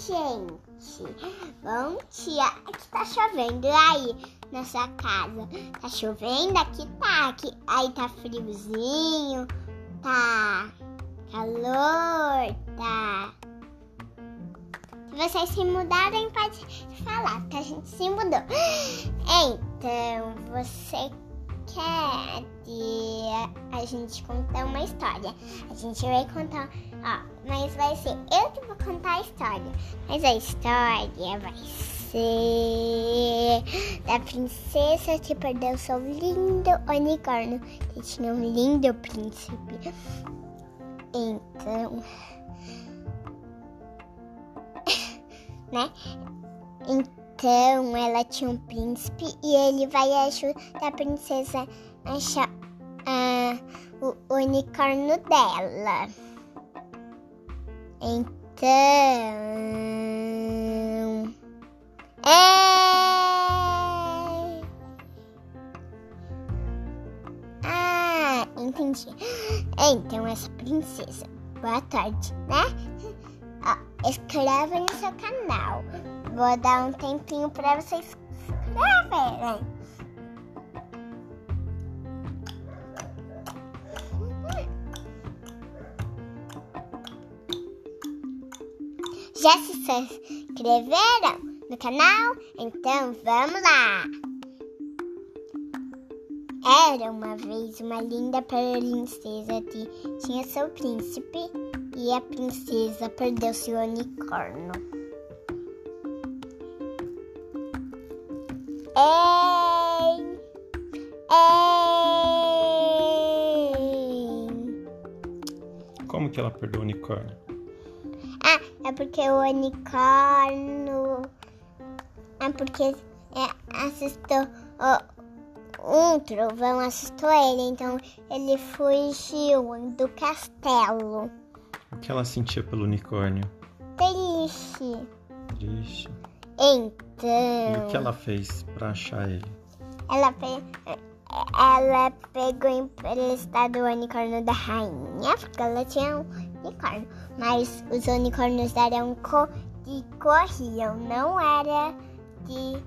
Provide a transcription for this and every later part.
gente! Bom dia! Aqui tá chovendo aí na sua casa. Tá chovendo? Aqui tá. Aqui, aí tá friozinho, tá calor, tá. Se vocês se mudarem, pode falar que a gente se mudou. Então, você que a gente contar uma história? A gente vai contar, ó, mas vai ser eu que vou contar a história. Mas a história vai ser da princesa que perdeu seu lindo unicórnio, que tinha um lindo príncipe. Então, né? Então ela tinha um príncipe e ele vai ajudar a princesa a achar o unicórnio dela. Então. É... Ah, entendi. Então essa princesa. Boa tarde, né? Escreve no seu canal. Vou dar um tempinho para vocês escreverem. Já se inscreveram no canal? Então vamos lá! Era uma vez uma linda princesa que tinha seu príncipe e a princesa perdeu seu unicórnio. Ei! Ei! Como que ela perdeu o unicórnio? Ah, é porque o unicórnio. É porque é, assistou. um trovão assustou ele, então ele fugiu do castelo. O que ela sentia pelo unicórnio? Triste. Triste. Então. E o que ela fez para achar ele? Ela, pe... ela pegou emprestado o unicórnio da rainha, porque ela tinha um unicórnio. Mas os unicórnios eram co... que corriam, não era que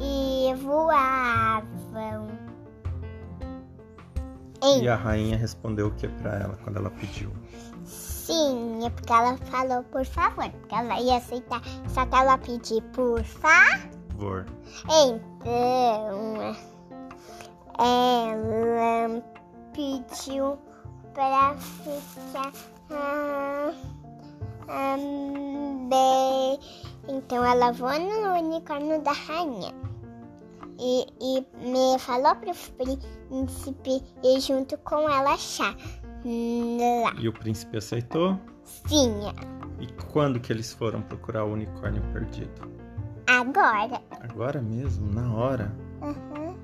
e voavam. E a rainha respondeu o que para ela quando ela pediu? Sim, é porque ela falou por favor, porque ela ia aceitar só que ela pedir por favor. Então, ela pediu para ficar ah, ah, bem. Então ela voou no unicórnio da rainha e, e me falou pro príncipe ir junto com ela achar lá. E o príncipe aceitou? Sim. E quando que eles foram procurar o unicórnio perdido? Agora. Agora mesmo? Na hora? Uhum.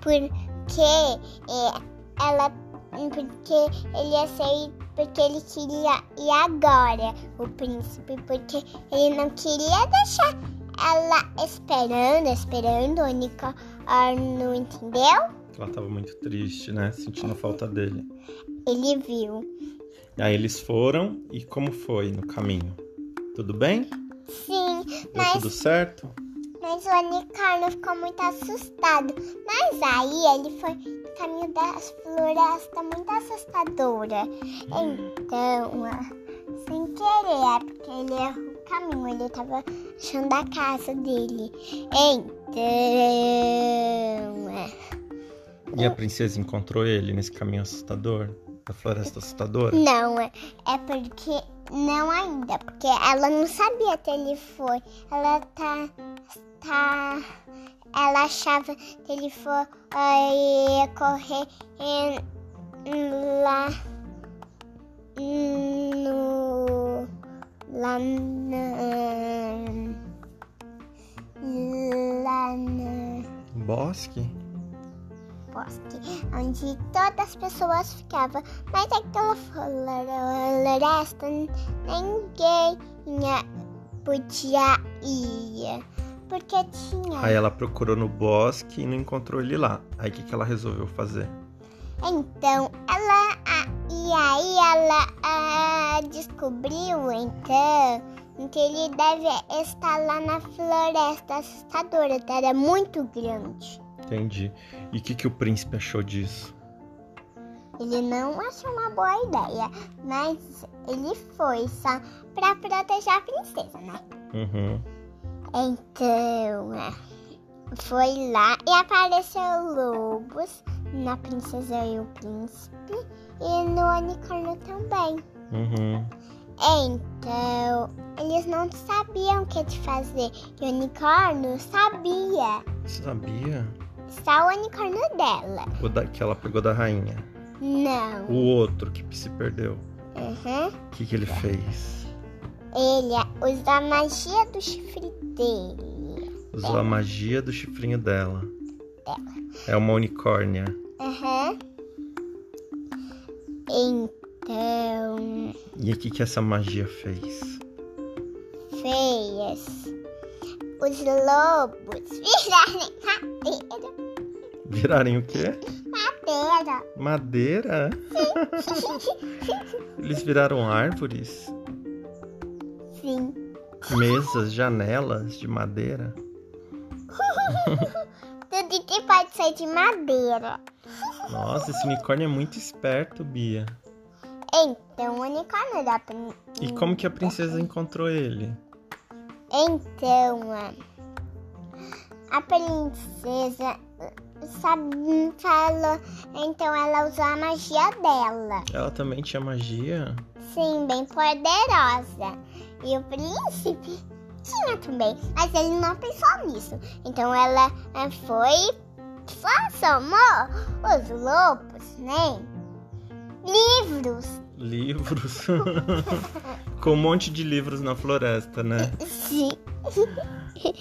Porque é, ela. Porque ele aceitou. Porque ele queria ir agora, o príncipe. Porque ele não queria deixar ela esperando, esperando o unicórnio, entendeu? Ela tava muito triste, né? Sentindo a falta dele. Ele viu. Aí eles foram e como foi no caminho? Tudo bem? Sim, Deu mas, tudo certo? mas o unicórnio ficou muito assustado. Mas aí ele foi no caminho das florestas muito assustadora. Então, sem querer, é porque ele errou o caminho, ele tava achando a casa dele. Então, é, E a princesa encontrou ele nesse caminho assustador? Da floresta assustadora? Não, é é porque. Não ainda, porque ela não sabia que ele foi. Ela tá. tá ela achava que ele foi ia correr em- lá no. lá na. lá no Bosque? Bosque, onde todas as pessoas ficavam. Mas aquela floresta ninguém podia ir. Porque tinha. Aí ela procurou no bosque e não encontrou ele lá. Aí o que, que ela resolveu fazer? Então ela. E aí ela descobriu então Então ele deve estar lá na floresta assustadora, que era muito grande. Entendi. E o que, que o príncipe achou disso? Ele não achou uma boa ideia, mas ele foi só pra proteger a princesa, né? Uhum. Então, é, foi lá e apareceu lobos na princesa e o príncipe e no unicórnio também. Uhum. Então, eles não sabiam o que de fazer. E o unicórnio sabia. Sabia? Só o unicórnio dela. O da, que ela pegou da rainha. Não. O outro que se perdeu. Uhum. O que, que ele fez? Ele usa a magia do chifre dele. Usou a magia do chifrinho dela. É uma unicórnia. Uhum. Então, E o que, que essa magia fez? fez os lobos virarem madeira. Virarem o quê? Madeira. Madeira? Eles viraram árvores, Sim. mesas, janelas de madeira. Tudo que pode ser de madeira. Nossa, esse unicórnio é muito esperto, Bia. Então, o unicórnio da E como que a princesa encontrou ele? Então, a- princesa falou. Então, ela usou a magia dela. Ela também tinha magia? Sim, bem poderosa. E o príncipe tinha também, mas ele não pensou nisso. Então ela eh, foi, transformou os lobos, né? Livros. Livros. Com um monte de livros na floresta, né? Sim.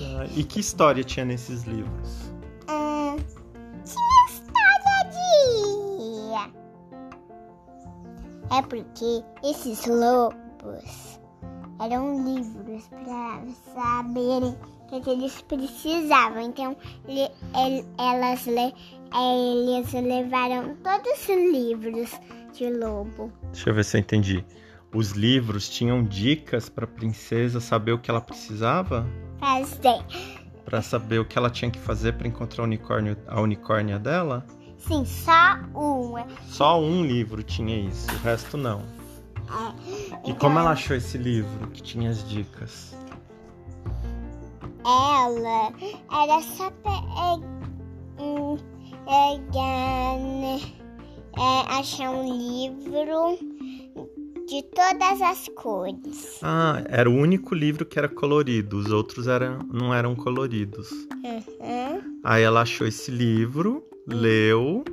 Ah, E que história tinha nesses livros? Ah, tinha história de. É porque esses lobos eram livros para saberem o que eles precisavam. Então, ele- ele- elas, le- eles levaram todos os livros de lobo. Deixa eu ver se eu entendi. Os livros tinham dicas para a princesa saber o que ela precisava? Fazer. Para saber o que ela tinha que fazer para encontrar o unicórnio, a unicórnia dela? Sim, só uma. Só um livro tinha isso, o resto não. E Então, como ela achou esse livro que tinha as dicas? ela era só hum, pegar, é, achar um livro de todas as cores. Ah, era o único livro que era colorido, os outros eram, não eram coloridos. Uhum. Aí ela achou esse livro, leu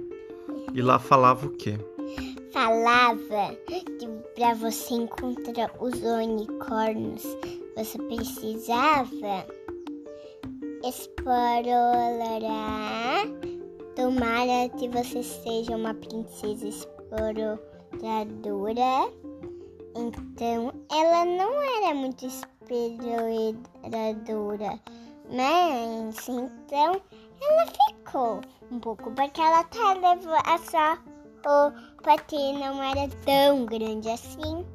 e lá falava o quê? Falava que para você encontrar os unicórnios, você precisava explorar. Tomara que você seja uma princesa exploradora. Então, ela não era muito exploradora, mas então ela ficou um pouco, porque ela tá levando sua roupa que não era tão grande assim.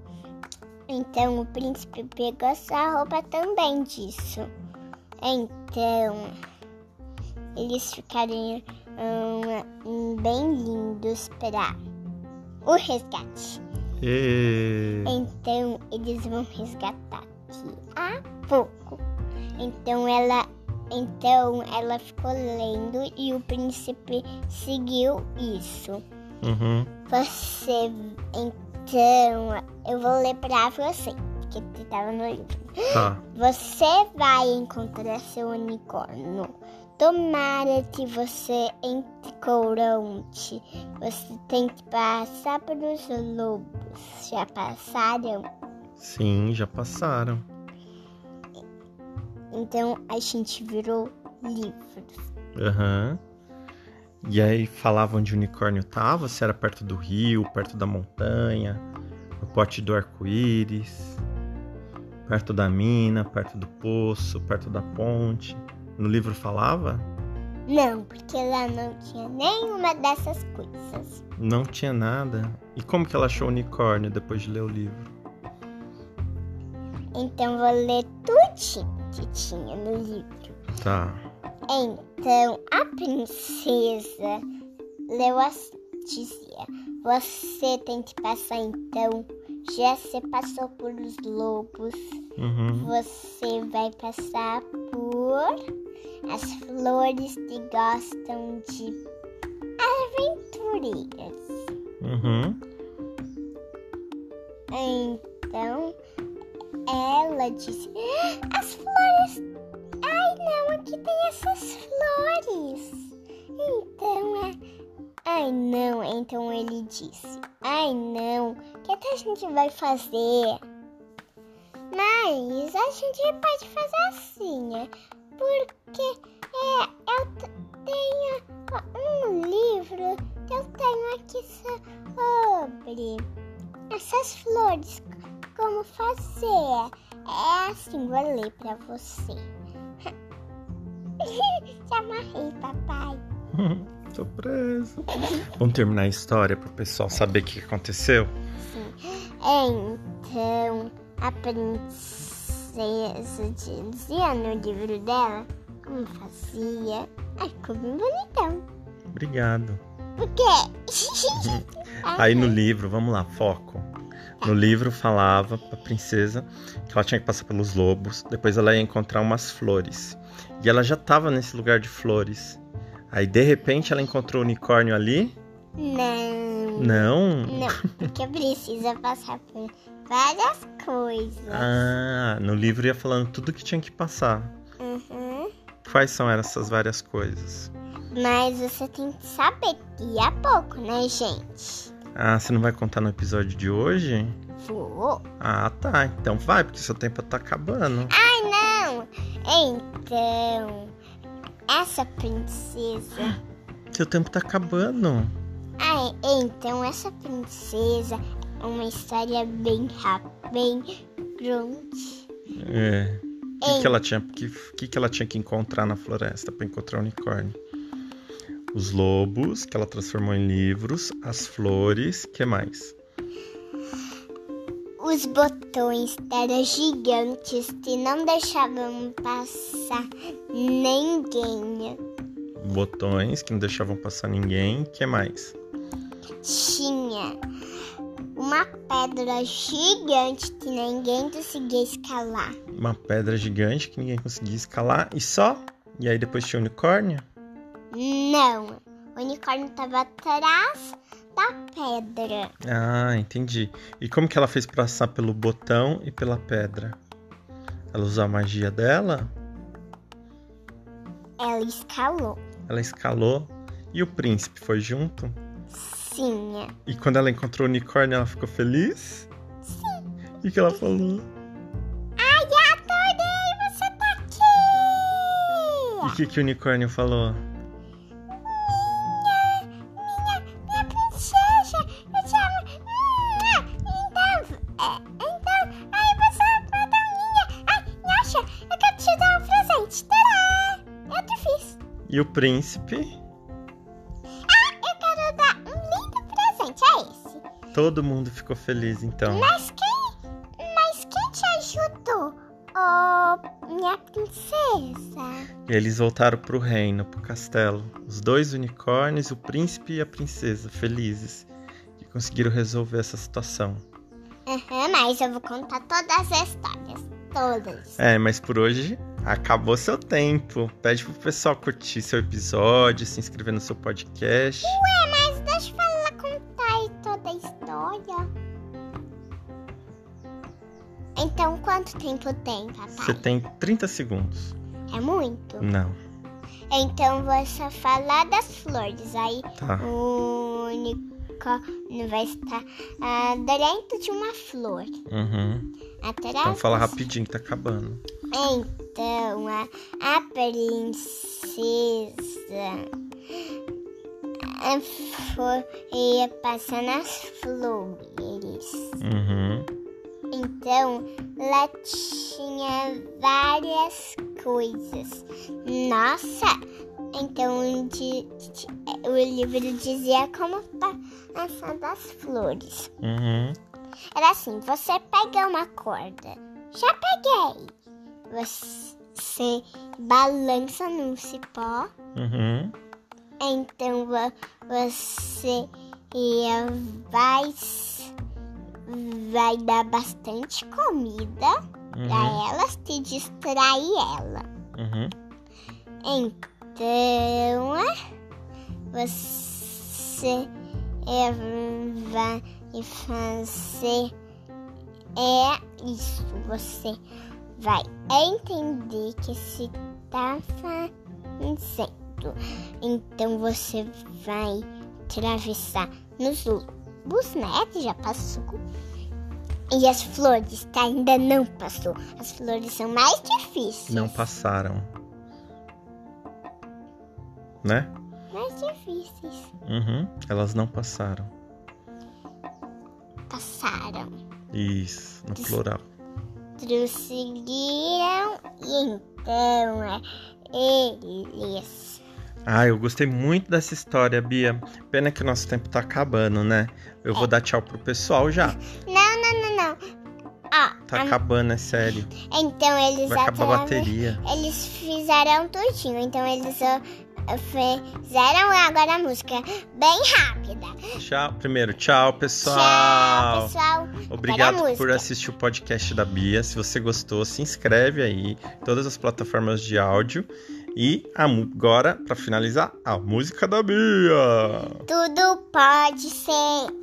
Então o príncipe pegou a sua roupa também disso. Então eles ficariam hum, bem lindos para o resgate. E... Então eles vão resgatar daqui a pouco. Então ela, então ela ficou lendo e o príncipe seguiu isso. Uhum. Você, então eu vou ler pra você, porque estava no livro. Tá. Você vai encontrar seu unicórnio. Tomara que você encontre. Você tem que passar pelos lobos. Já passaram? Sim, já passaram. Então a gente virou livros. Aham. E aí falava onde o unicórnio tava, se era perto do rio, perto da montanha, no pote do arco-íris, perto da mina, perto do poço, perto da ponte. No livro falava? Não, porque lá não tinha nenhuma dessas coisas. Não tinha nada. E como que ela achou o unicórnio depois de ler o livro? Então vou ler tudinho que tinha no livro. Tá. Então a princesa leu assim, dizia: Você tem que passar então. Já se passou por os lobos. Uhum. Você vai passar por as flores que gostam de aventureiras. Uhum. Então ela disse: "Ah, As flores. Ai, não, aqui tem essas flores. Então é. Ai, não. Então ele disse: Ai, não. O que, é que a gente vai fazer? Mas a gente pode fazer assim, né? Porque é, eu tenho um livro que eu tenho aqui sobre essas flores, como fazer. É assim, vou ler pra você. Te amarrei, papai. Surpresa. Vamos terminar a história pro pessoal saber o que aconteceu? Então, a princesa dizia no livro dela como fazia. Ai, ficou bem bonitão. Obrigado. Por quê? Aí no livro, vamos lá, foco. No livro falava pra princesa que ela tinha que passar pelos lobos, depois ela ia encontrar umas flores. E ela já tava nesse lugar de flores. Aí de repente ela encontrou o unicórnio ali. Não. Não. Não, porque precisa passar por várias coisas. Ah, no livro ia falando tudo que tinha que passar. Uhum. Quais são essas várias coisas? Mas você tem que saber que é pouco, né, gente? Ah, você não vai contar no episódio de hoje? Vou. Ah, tá. Então vai, porque seu tempo tá acabando. Ai, não! Então, essa princesa. Seu tempo tá acabando. Ai, então, essa princesa uma história bem rápida, bem grande. É. O que, que ela tinha que, que, que ela tinha que encontrar na floresta para encontrar o unicórnio? Os lobos, que ela transformou em livros, as flores, que mais? Os botões eram gigantes que não deixavam passar ninguém. Botões, que não deixavam passar ninguém, que mais? Tinha uma pedra gigante que ninguém conseguia escalar. Uma pedra gigante que ninguém conseguia escalar e só? E aí depois tinha o unicórnio? Não, o unicórnio estava atrás da pedra. Ah, entendi. E como que ela fez pra passar pelo botão e pela pedra? Ela usou a magia dela? Ela escalou. Ela escalou e o príncipe foi junto? E quando ela encontrou o unicórnio, ela ficou feliz? Sim. O que, ela falou? Ai, adorei, você tá E o aqui! que, que o unicórnio falou? Minha, minha, minha Todo mundo ficou feliz então. Mas quem, mas quem te ajudou? Oh, minha princesa. E eles voltaram pro reino, pro castelo. Os dois unicórnios, o príncipe e a princesa, felizes. Que conseguiram resolver essa situação. Aham, mas eu vou contar todas as histórias. Todas. É, mas por hoje acabou seu tempo. Pede pro pessoal curtir seu episódio, se inscrever no seu podcast. Ué, quanto tempo tem, papai? Você tem 30 segundos. É muito? Não, Então, vou só falar das flores. Aí, tá. o unicórnio vai estar ah, dentro de uma flor. Uhum. Atrás Então fala rapidinho que tá acabando. Então, a, a princesa foi ia passar nas flores. Então, lá tinha várias coisas. Nossa! Então, de- de- o livro dizia como passar das flores. Uhum. Era assim, você pega uma corda Já peguei. Você balança num cipó. Uhum. Então vo- você vai, vai dar bastante comida Uhum. pra elas te distrair ela. Uhum. Então é, você é, vai fazer é isso. Você vai entender que se tá fazendo. Então você vai atravessar nos lobos, né? Que já passou. E as flores, tá? Ainda não passou. As flores são mais difíceis. Não passaram. Né? Mais difíceis. Uhum. Elas não passaram. Passaram. Isso, no plural. Prosseguiram e então é, eles. Ah, eu gostei muito dessa história, Bia. Pena que o nosso tempo tá acabando, né? Eu vou dar tchau pro pessoal já. Não, não, não, não. Ó, Tá a- acabando, é sério. então eles Vai acabar a bateria. Eles fizeram tudinho. Então eles fizeram agora a música bem rápida. Tchau. Primeiro, tchau, pessoal. Tchau, pessoal. Obrigado por assistir o podcast da Bia. Se você gostou, se inscreve aí todas as plataformas de áudio. E agora, para finalizar, a música da Bia. Tudo pode ser.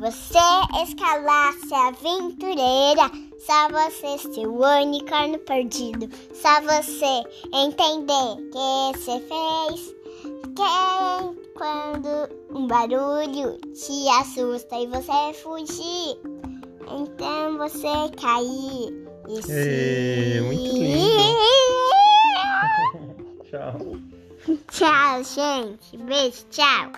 Você escalasse aventureira. Só você ser o unicórnio perdido. Só você entender que você fez. Quem quando um barulho te assusta e você fugir. Então você cair e se. Muito lindo. Tchau. Tchau, gente. Beijo, tchau.